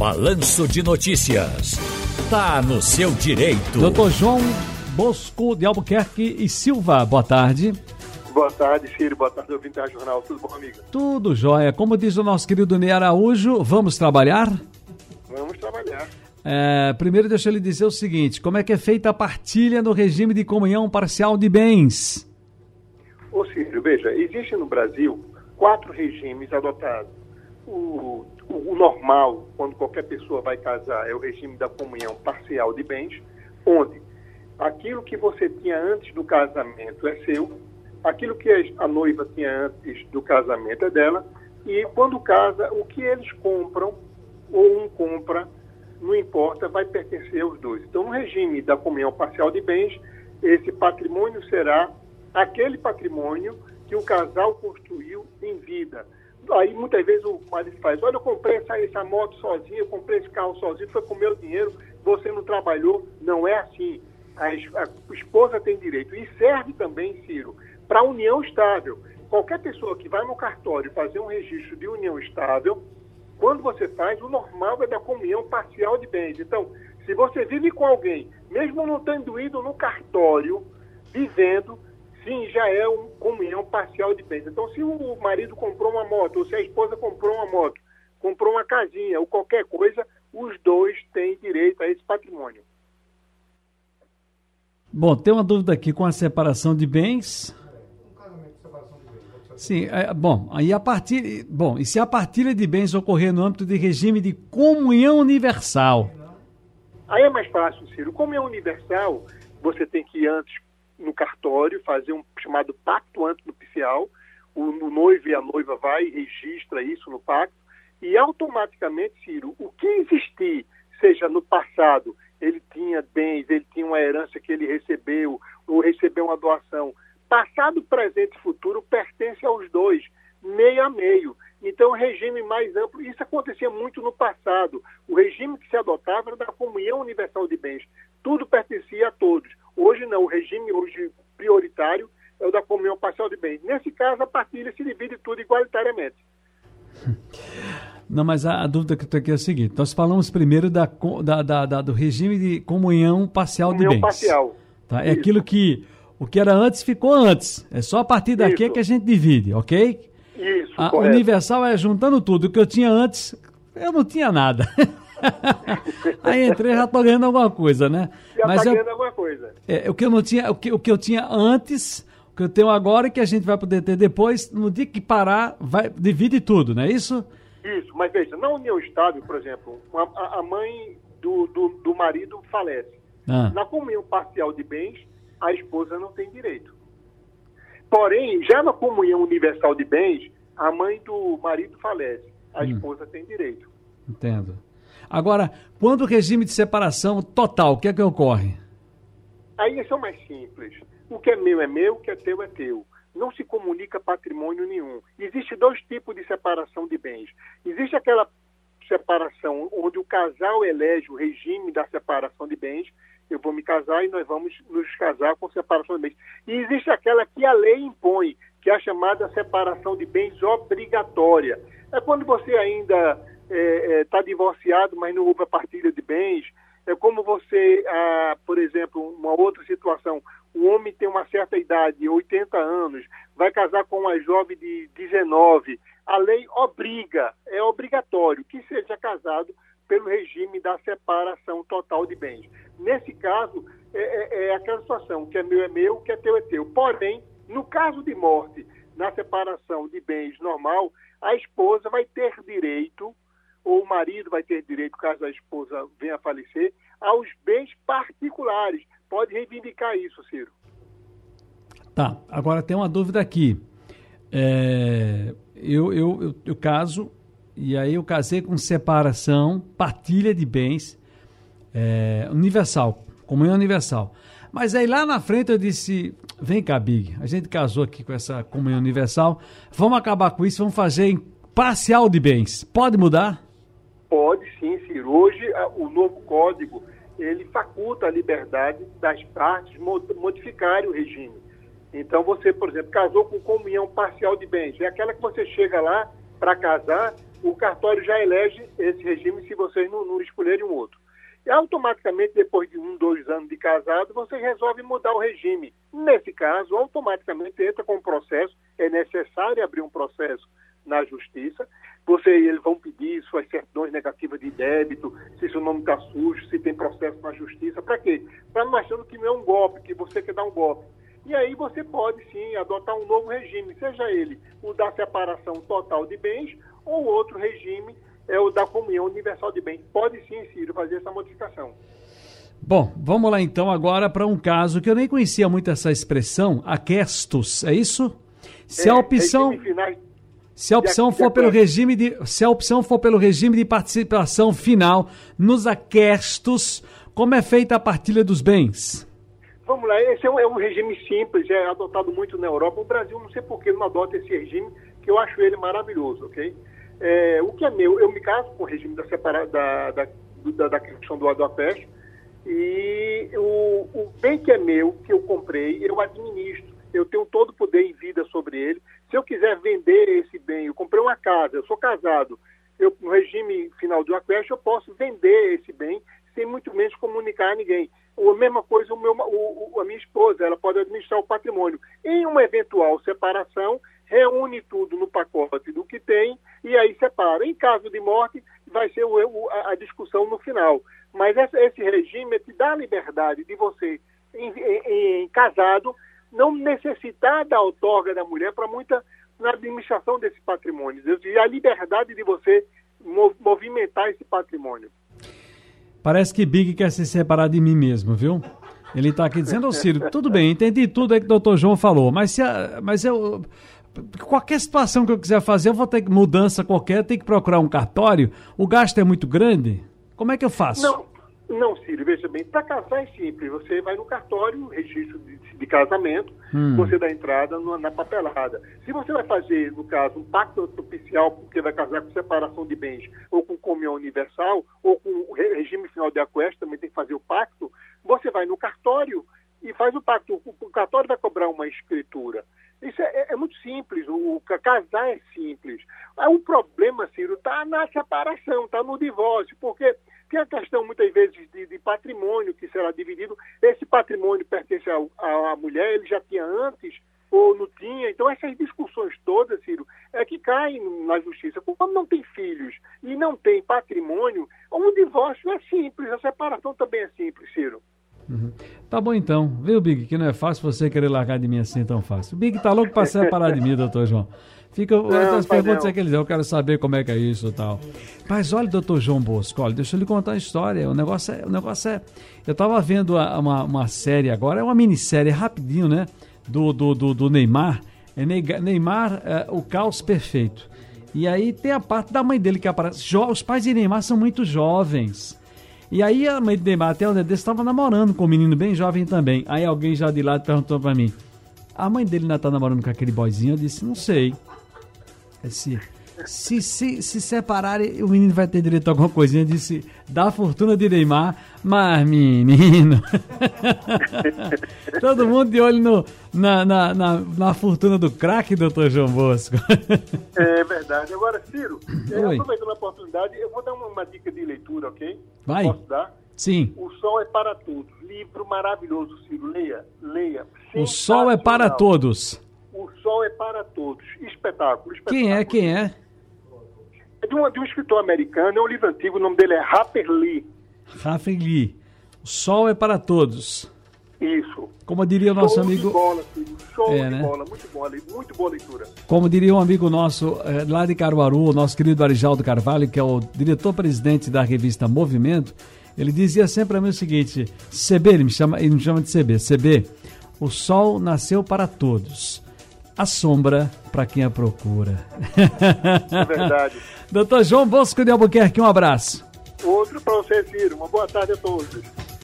Balanço de Notícias. Tá no seu direito. Doutor João Bosco de Albuquerque e Silva, boa tarde. Boa tarde, Ciro. Boa tarde, ouvinte da Jornal. Tudo bom, amigo? Tudo jóia. Como diz o nosso querido Ney Araújo, vamos trabalhar? Vamos trabalhar. É, primeiro, deixa eu lhe dizer o seguinte: como é que é feita a partilha no regime de comunhão parcial de bens? Ô, Ciro, veja, existe no Brasil quatro regimes adotados. O, o, o, normal, quando qualquer pessoa vai casar, é o regime da comunhão parcial de bens, onde aquilo que você tinha antes do casamento é seu, aquilo que a noiva tinha antes do casamento é dela, e quando casa, o que eles compram, ou um compra, não importa, vai pertencer aos dois. Então, no regime da comunhão parcial de bens, esse patrimônio será aquele patrimônio que o casal construiu em vida. Aí muitas vezes o marido faz, olha, eu comprei essa, essa moto sozinho, eu comprei esse carro sozinho, foi com o meu dinheiro, você não trabalhou. Não é assim. A, a, a esposa tem direito. E serve também, Ciro, para união estável. Qualquer pessoa que vai no cartório fazer um registro de união estável, quando você faz, o normal é da comunhão parcial de bens. Então, se você vive com alguém, mesmo não tendo ido no cartório, vivendo, sim, já é uma comunhão parcial de bens. Então, se o marido comprou uma moto, ou se a esposa comprou uma moto, comprou uma casinha, ou qualquer coisa, os dois têm direito a esse patrimônio. Bom, tem uma dúvida aqui com a separação de bens. Sim, é, bom, aí a partir, bom, e se a partilha de bens ocorrer no âmbito de regime de comunhão universal? Aí é mais fácil, Ciro. Comunhão universal, você tem que antes no cartório fazer um chamado pacto antinupcial. O, o noivo e a noiva vai e registra isso no pacto e automaticamente, Ciro, o que existir, seja no passado, ele tinha bens, ele tinha uma herança que ele recebeu, ou recebeu uma doação, Passado, presente e futuro pertence aos dois, meio a meio. Então, o regime mais amplo, isso acontecia muito no passado. O regime que se adotava era da comunhão universal de bens. Tudo pertencia a todos. O regime hoje prioritário é o da comunhão parcial de bens. Nesse caso, a partilha se divide tudo igualitariamente. Não, mas a, a dúvida que eu tenho aqui é a seguinte: nós falamos primeiro da, da, da, da do regime de comunhão parcial comunhão de bens. Parcial. Tá? É aquilo que o que era antes ficou antes. É só a partir daqui Isso. que a gente divide, ok? Isso, a correto. Universal é juntando tudo. O que eu tinha antes, eu não tinha nada. Aí entrei já tô ganhando alguma coisa, né? Já Mas tá eu, ganhando alguma coisa. É, o que eu não tinha, o que, o que eu tinha antes, o que eu tenho agora e que a gente vai poder ter depois, no dia que parar, vai, divide tudo, não é isso? Isso, mas veja, na união estável, por exemplo, a, a mãe do, do, do marido falece. Ah. Na comunhão parcial de bens, a esposa não tem direito. Porém, já na comunhão universal de bens, a mãe do marido falece, a hum. esposa tem direito. Entendo. Agora, quando o regime de separação total, o que é que ocorre? Aí só mais simples. O que é meu é meu, o que é teu é teu. Não se comunica patrimônio nenhum. Existem dois tipos de separação de bens. Existe aquela separação onde o casal elege o regime da separação de bens eu vou me casar e nós vamos nos casar com separação de bens. E existe aquela que a lei impõe, que é a chamada separação de bens obrigatória. É quando você ainda está é, é, tá divorciado, mas não houve a partilha de bens. É como você, ah, por exemplo, uma outra situação, o homem tem uma certa idade, 80 anos, vai casar com uma jovem de 19. A lei obriga, é obrigatório que seja casado pelo regime da separação total de bens. Nesse caso, é, é, é, aquela situação, que é meu é meu, que é teu é teu. Porém, no caso de morte, na separação de bens normal, a esposa vai ter direito, ou o marido vai ter direito, caso a esposa venha a falecer, aos bens particulares. Pode reivindicar isso, Ciro. Tá, agora tem uma dúvida aqui. É, eu, eu, eu, eu caso, e aí eu casei com separação, partilha de bens, é, universal, comunhão universal. Mas aí lá na frente eu disse: vem cá, Big, a gente casou aqui com essa comunhão universal, vamos acabar com isso, vamos fazer em parcial de bens. Pode mudar? Pode sim, Ciro. Hoje o novo código ele faculta a liberdade das partes modificarem o regime. Então você, por exemplo, casou com comunhão parcial de bens. É aquela que você chega lá para casar o cartório já elege esse regime se vocês não, não escolherem um outro. E automaticamente, depois de um, dois anos de casado, você resolve mudar o regime. Nesse caso, automaticamente entra com o processo, é necessário abrir um processo na justiça. Você, eles vão pedir suas certidões negativas de débito, se seu nome está sujo, se tem processo na justiça. Para quê? Para não achando que não é um golpe, que você quer dar um golpe. E aí você pode sim adotar um novo regime, seja ele o da separação total de bens ou outro regime é o da comunhão universal de bens. Pode sim, Ciro, fazer essa modificação. Bom, vamos lá então agora para um caso que eu nem conhecia muito essa expressão, aquestos, é isso? Se é, a opção se a opção for pelo regime de se a opção for pelo regime de participação final nos aquestos, como é feita a partilha dos bens? Vamos lá, esse é um, é um regime simples, é adotado muito na Europa. O Brasil não sei por que não adota esse regime, que eu acho ele maravilhoso, ok? É, o que é meu, eu me caso com o regime da, separa, da, da, da, da questão do adoapeste e o, o bem que é meu, que eu comprei, eu administro. Eu tenho todo o poder em vida sobre ele. Se eu quiser vender esse bem, eu comprei uma casa, eu sou casado, eu, no regime final do Aquest, eu posso vender esse bem sem muito menos comunicar a ninguém. A mesma coisa o meu, o, a minha esposa, ela pode administrar o patrimônio. Em uma eventual separação, reúne tudo no pacote do que tem e aí separa. Em caso de morte, vai ser o, o, a, discussão no final. Mas esse, esse, regime te dá a liberdade de você, em, em, em casado, não necessitar da outorga da mulher para muita na administração desse patrimônio. E a liberdade de você movimentar esse patrimônio. Parece que Big quer se separar de mim mesmo, viu? Ele está aqui dizendo, ô Ciro, tudo bem, entendi tudo aí que o doutor João falou, mas, se a, mas eu, qualquer situação que eu quiser fazer, eu vou ter mudança qualquer, tem que procurar um cartório, o gasto é muito grande, como é que eu faço? Não, não, Círio, veja bem, para casar é simples, você vai no cartório, registro de, de casamento, hum. você dá entrada no, na papelada. Se você vai fazer, no caso, um pacto oficial, porque vai casar com separação de bens, ou com comunhão universal, ou com regime final de aquest, também tem que fazer o pacto, você vai no cartório e faz o pacto. O, o cartório vai cobrar uma escritura. Isso é, é, é muito simples, o, o, casar é simples. O problema, Ciro, está na separação, está no divórcio, porque tem a questão muitas vezes de, de, patrimônio que será dividido. Esse patrimônio pertence à mulher, ele já tinha antes ou não tinha. Então essas discussões todas, Ciro, é que caem na justiça. Quando não tem filhos e não tem patrimônio, um divórcio é simples, a separação também é simples, Ciro. Uhum. Tá bom então, viu, Big, que não é fácil você querer largar de mim assim tão fácil. O Big tá louco pra separar de mim, doutor João. Fica não, as perguntas é que ele eu quero saber como é que é isso e tal. Mas olha, doutor João Bosco, olha, deixa eu lhe contar a história. O negócio é. O negócio é eu tava vendo uma, uma série agora, é uma minissérie rapidinho, né? Do, do, do, do Neymar. É Neymar, é, o caos perfeito. E aí tem a parte da mãe dele que aparece. Jo os pais de Neymar são muito jovens. E aí a mãe de Neymar, até dia desse, estava namorando com um menino bem jovem também. Aí alguém já de lado perguntou para mim: a mãe dele ainda tá namorando com aquele boyzinho? Eu disse: não sei. Esse, se, se, se separarem, o menino vai ter direito a alguma coisinha. Disse, da fortuna de Neymar, mas menino. Todo mundo de olho no, na, na, na, na fortuna do craque, doutor João Bosco. é verdade. Agora, Ciro, aproveitando a oportunidade, eu vou dar uma, uma, dica de leitura, ok? Vai. Posso dar? Sim. O Sol é para Todos. Livro maravilhoso, Ciro. Leia, leia. O Sol é para Todos. O Sol é para Todos. Espetáculo. espetáculo. Quem é? Quem é? É de, um, de um escritor americano, é um livro antigo, o nome dele é Harper Lee. Harper Lee. O Sol é para Todos. Isso. Como diria o nosso Show amigo. De bola, filho. Show é, de né? bola, muito boa, muito boa leitura. Como diria um amigo nosso é, lá de Caruaru, o nosso querido Arijaldo Carvalho, que é o diretor-presidente da revista Movimento, ele dizia sempre a mim o seguinte: CB, ele me chama, ele me chama de CB. CB, o sol nasceu para todos a sombra para quem a procura. É verdade. Doutor João Bosco de Albuquerque, um abraço. Outro para você, Ciro. Uma boa tarde a todos.